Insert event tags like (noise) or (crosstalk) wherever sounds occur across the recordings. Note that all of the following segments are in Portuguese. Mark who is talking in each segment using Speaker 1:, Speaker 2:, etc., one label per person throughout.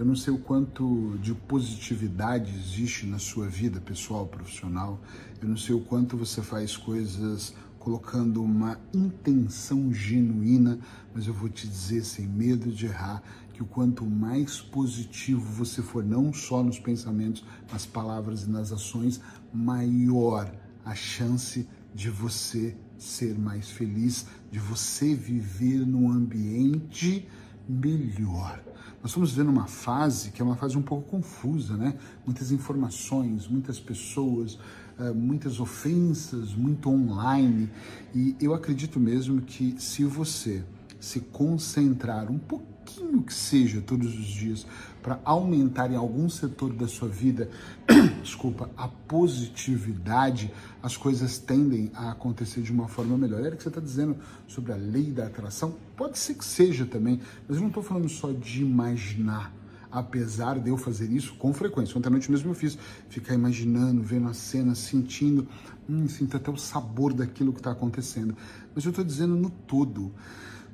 Speaker 1: Eu não sei o quanto de positividade existe na sua vida pessoal, profissional. Eu não sei o quanto você faz coisas colocando uma intenção genuína, mas eu vou te dizer sem medo de errar que o quanto mais positivo você for, não só nos pensamentos, nas palavras e nas ações, maior a chance de você ser mais feliz, de você viver num ambiente melhor. Nós estamos vivendo uma fase que é uma fase um pouco confusa, né? Muitas informações, muitas pessoas, eh, muitas ofensas, muito online. E eu acredito mesmo que se você se concentrar um pouquinho que seja todos os dias para aumentar em algum setor da sua vida, (clears throat) desculpa, a positividade, as coisas tendem a acontecer de uma forma melhor. Era o que você está dizendo sobre a lei da atração? Pode ser que seja também, mas eu não estou falando só de imaginar apesar de eu fazer isso com frequência. Ontem à noite mesmo eu fiz, ficar imaginando, vendo a cena, sentindo, hum, sinto até o sabor daquilo que está acontecendo. Mas eu estou dizendo no todo.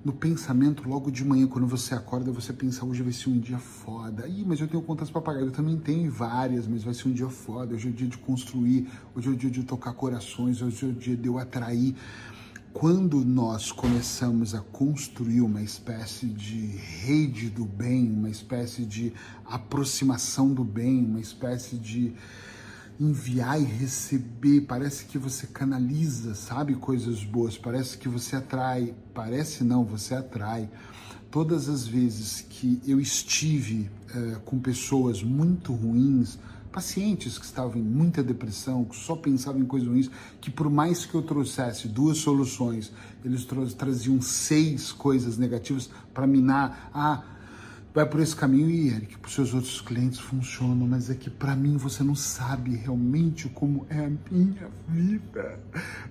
Speaker 1: No pensamento, logo de manhã, quando você acorda, você pensa, hoje vai ser um dia foda. Ih, mas eu tenho contas para pagar. Eu também tenho várias, mas vai ser um dia foda. Hoje é o dia de construir, hoje é o dia de tocar corações, hoje é o dia de eu atrair quando nós começamos a construir uma espécie de rede do bem, uma espécie de aproximação do bem, uma espécie de enviar e receber, parece que você canaliza, sabe, coisas boas, parece que você atrai, parece não, você atrai. Todas as vezes que eu estive uh, com pessoas muito ruins, pacientes que estavam em muita depressão, que só pensavam em coisas ruins, que por mais que eu trouxesse duas soluções, eles traziam seis coisas negativas para minar. Ah, vai por esse caminho. E Eric, para os seus outros clientes funcionam, mas é que para mim você não sabe realmente como é a minha vida,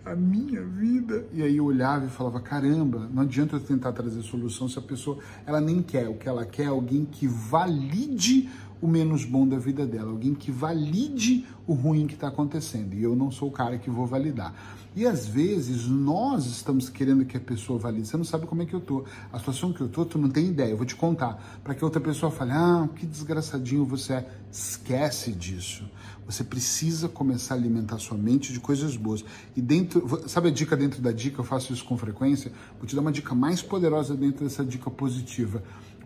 Speaker 1: a minha vida. E aí eu olhava e falava, caramba, não adianta eu tentar trazer solução se a pessoa ela nem quer, o que ela quer é alguém que valide o menos bom da vida dela, alguém que valide o ruim que está acontecendo. E eu não sou o cara que vou validar. E às vezes nós estamos querendo que a pessoa valide. Você não sabe como é que eu tô. A situação que eu tô, tu não tem ideia. Eu vou te contar. Para que outra pessoa fale, ah, que desgraçadinho você é. Esquece disso. Você precisa começar a alimentar sua mente de coisas boas. E dentro, sabe a dica dentro da dica? Eu faço isso com frequência. Vou te dar uma dica mais poderosa dentro dessa dica positiva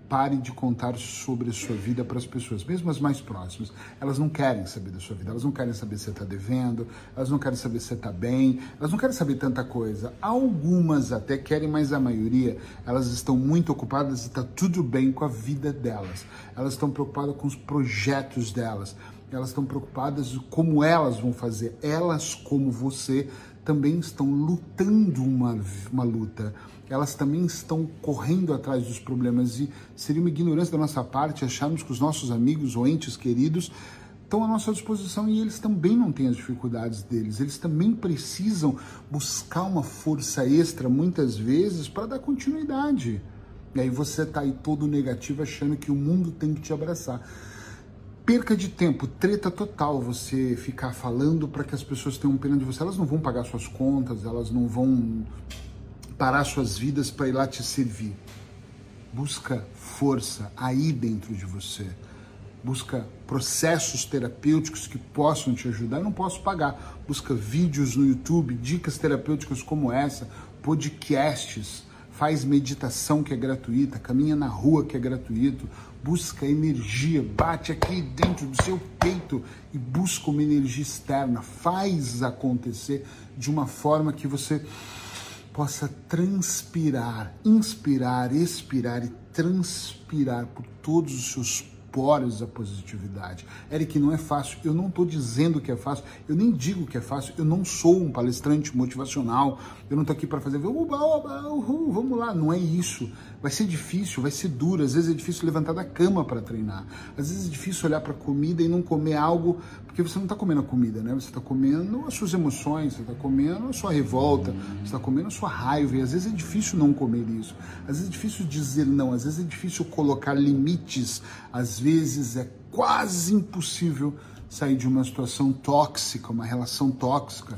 Speaker 1: pare de contar sobre a sua vida para as pessoas, mesmo as mais próximas. Elas não querem saber da sua vida, elas não querem saber se você está devendo, elas não querem saber se você está bem, elas não querem saber tanta coisa. Algumas até querem, mas a maioria, elas estão muito ocupadas e está tudo bem com a vida delas. Elas estão preocupadas com os projetos delas. Elas estão preocupadas com como elas vão fazer. Elas, como você, também estão lutando uma, uma luta elas também estão correndo atrás dos problemas e seria uma ignorância da nossa parte acharmos que os nossos amigos ou entes queridos estão à nossa disposição e eles também não têm as dificuldades deles. Eles também precisam buscar uma força extra muitas vezes para dar continuidade. E aí você está aí todo negativo achando que o mundo tem que te abraçar. Perca de tempo, treta total você ficar falando para que as pessoas tenham pena de você. Elas não vão pagar suas contas, elas não vão parar suas vidas para ir lá te servir. Busca força aí dentro de você. Busca processos terapêuticos que possam te ajudar. Eu não posso pagar. Busca vídeos no YouTube, dicas terapêuticas como essa, podcasts, faz meditação que é gratuita, caminha na rua que é gratuito, busca energia, bate aqui dentro do seu peito e busca uma energia externa, faz acontecer de uma forma que você possa transpirar, inspirar, expirar e transpirar por todos os seus poros a positividade. Eric, não é fácil. Eu não estou dizendo que é fácil. Eu nem digo que é fácil. Eu não sou um palestrante motivacional. Eu não estou aqui para fazer uba, uhul, vamos lá. Não é isso. Vai ser difícil, vai ser duro. Às vezes é difícil levantar da cama para treinar. Às vezes é difícil olhar para comida e não comer algo, porque você não está comendo a comida, né? Você está comendo as suas emoções, você está comendo a sua revolta, você está comendo a sua raiva. E às vezes é difícil não comer isso. Às vezes é difícil dizer não. Às vezes é difícil colocar limites. Às vezes é quase impossível sair de uma situação tóxica, uma relação tóxica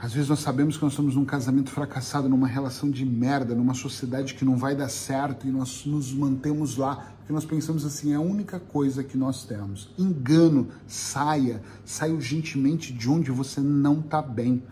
Speaker 1: Às vezes nós sabemos que nós estamos num casamento fracassado, numa relação de merda, numa sociedade que não vai dar certo e nós nos mantemos lá porque nós pensamos assim, é a única coisa que nós temos. Engano, saia, saia urgentemente de onde você não está bem.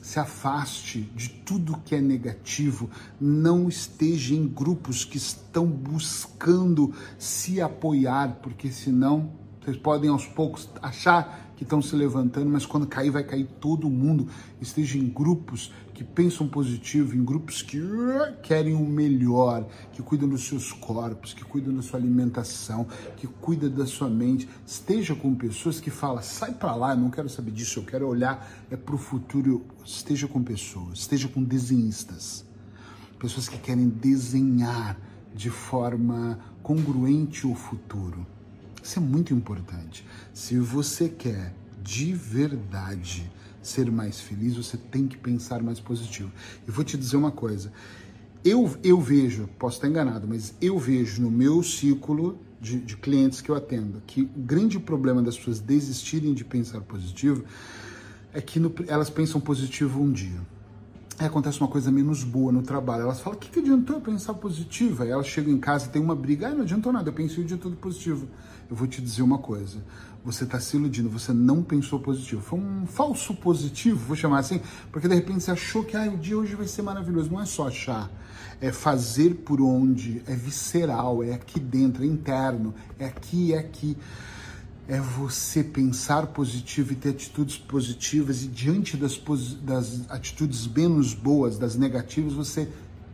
Speaker 1: Se afaste de tudo que é negativo, não esteja em grupos que estão buscando se apoiar, porque senão vocês podem aos poucos achar que estão se levantando, mas quando cair, vai cair todo mundo. Esteja em grupos que pensam positivo, em grupos que uh, querem o melhor, que cuidam dos seus corpos, que cuidam da sua alimentação, que cuidam da sua mente. Esteja com pessoas que falam, sai para lá, não quero saber disso, eu quero olhar é para o futuro. Esteja com pessoas, esteja com desenhistas, pessoas que querem desenhar de forma congruente o futuro. Isso é muito importante. Se você quer de verdade ser mais feliz, você tem que pensar mais positivo. E vou te dizer uma coisa. Eu, eu vejo, posso estar enganado, mas eu vejo no meu ciclo de, de clientes que eu atendo que o grande problema das pessoas desistirem de pensar positivo é que no, elas pensam positivo um dia. Aí acontece uma coisa menos boa no trabalho. Elas falam: o que, que adiantou eu pensar positivo? Aí elas chegam em casa e tem uma briga. Ah, não adiantou nada, eu pensei o dia todo positivo eu vou te dizer uma coisa. Você está se iludindo, você não pensou positivo. Foi um falso positivo, vou chamar assim, porque de repente você achou que ah, o dia hoje vai ser maravilhoso. Não é só achar, é fazer por onde, é visceral, é aqui dentro, é interno, é aqui, é aqui. É você pensar positivo e ter atitudes positivas, e diante das, das atitudes menos boas, das negativas, você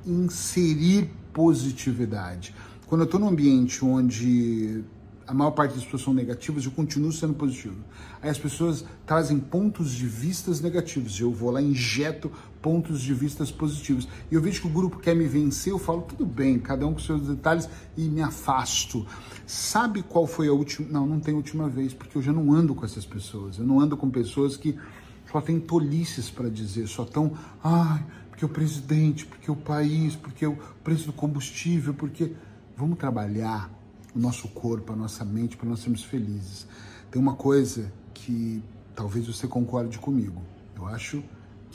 Speaker 1: inserir positividade. Quando eu estou num ambiente onde a maior parte das pessoas são negativas, eu continuo sendo positivo. Aí as pessoas trazem pontos de vistas negativos, eu vou lá injeto pontos de vistas positivos. E eu vejo que o grupo quer me vencer, eu falo, tudo bem, cada um com seus detalhes e me afasto. Sabe qual foi a última? Não, não tem última vez, porque eu já não ando com essas pessoas. Eu não ando com pessoas que só têm tolices para dizer, só tão, ai, porque o presidente, porque o país, porque o preço do combustível, porque vamos trabalhar o nosso corpo, a nossa mente, para nós sermos felizes. Tem uma coisa que talvez você concorde comigo. Eu acho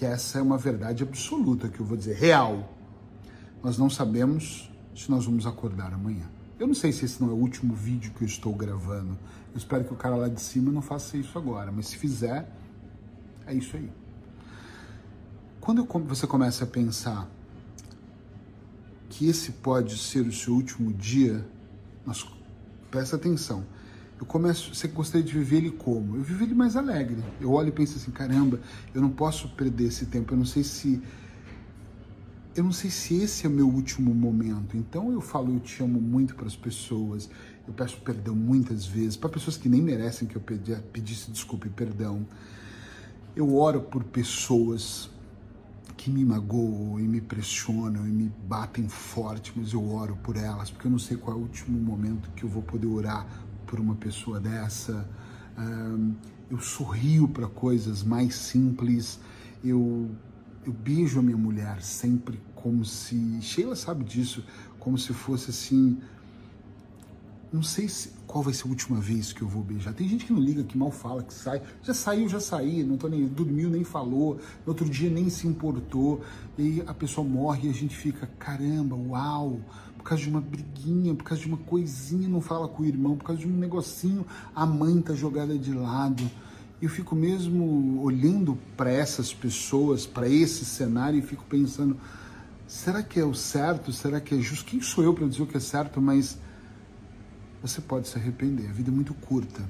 Speaker 1: que essa é uma verdade absoluta que eu vou dizer, real. Nós não sabemos se nós vamos acordar amanhã. Eu não sei se esse não é o último vídeo que eu estou gravando. Eu espero que o cara lá de cima não faça isso agora, mas se fizer, é isso aí. Quando você começa a pensar que esse pode ser o seu último dia, mas presta atenção. Eu começo, você gostaria de viver ele como? Eu vivo ele mais alegre. Eu olho e penso assim, caramba, eu não posso perder esse tempo. Eu não sei se eu não sei se esse é o meu último momento. Então eu falo eu te amo muito para as pessoas. Eu peço perdão muitas vezes para pessoas que nem merecem que eu pedisse desculpa e perdão. Eu oro por pessoas que me magoam e me pressionam e me batem forte, mas eu oro por elas, porque eu não sei qual é o último momento que eu vou poder orar por uma pessoa dessa. eu sorrio para coisas mais simples, eu, eu beijo a minha mulher sempre como se. Sheila sabe disso, como se fosse assim não sei se, qual vai ser a última vez que eu vou beijar. Tem gente que não liga, que mal fala, que sai. Já saiu, já saí, não tô nem dormiu, nem falou. No outro dia nem se importou. E a pessoa morre e a gente fica, caramba, uau, por causa de uma briguinha, por causa de uma coisinha, não fala com o irmão, por causa de um negocinho, a mãe tá jogada de lado. Eu fico mesmo olhando para essas pessoas, para esse cenário e fico pensando, será que é o certo? Será que é justo? Quem sou eu para dizer o que é certo, mas você pode se arrepender. A vida é muito curta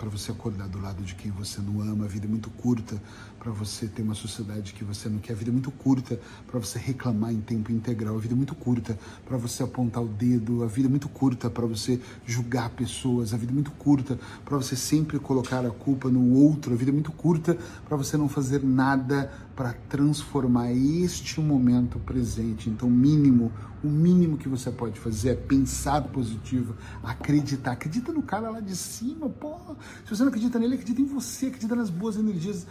Speaker 1: para você acordar do lado de quem você não ama. A vida é muito curta para você ter uma sociedade que você não quer. A vida é muito curta para você reclamar em tempo integral. A vida é muito curta para você apontar o dedo. A vida é muito curta para você julgar pessoas. A vida é muito curta para você sempre colocar a culpa no outro. A vida é muito curta para você não fazer nada para transformar este momento presente. Então, mínimo, o mínimo que você pode fazer é pensar positivo, acreditar. Acredita no cara lá de cima, pô. Se você não acredita nele, acredita em você, acredita nas boas energias.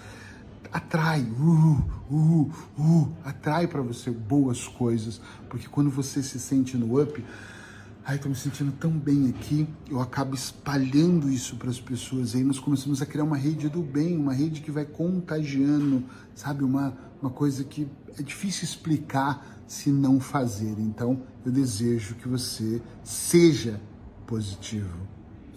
Speaker 1: Atrai, uh, uh, uh, atrai para você boas coisas, porque quando você se sente no up, ai, tô me sentindo tão bem aqui, eu acabo espalhando isso para as pessoas. Aí nós começamos a criar uma rede do bem, uma rede que vai contagiando, sabe? Uma, uma coisa que é difícil explicar se não fazer. Então, eu desejo que você seja positivo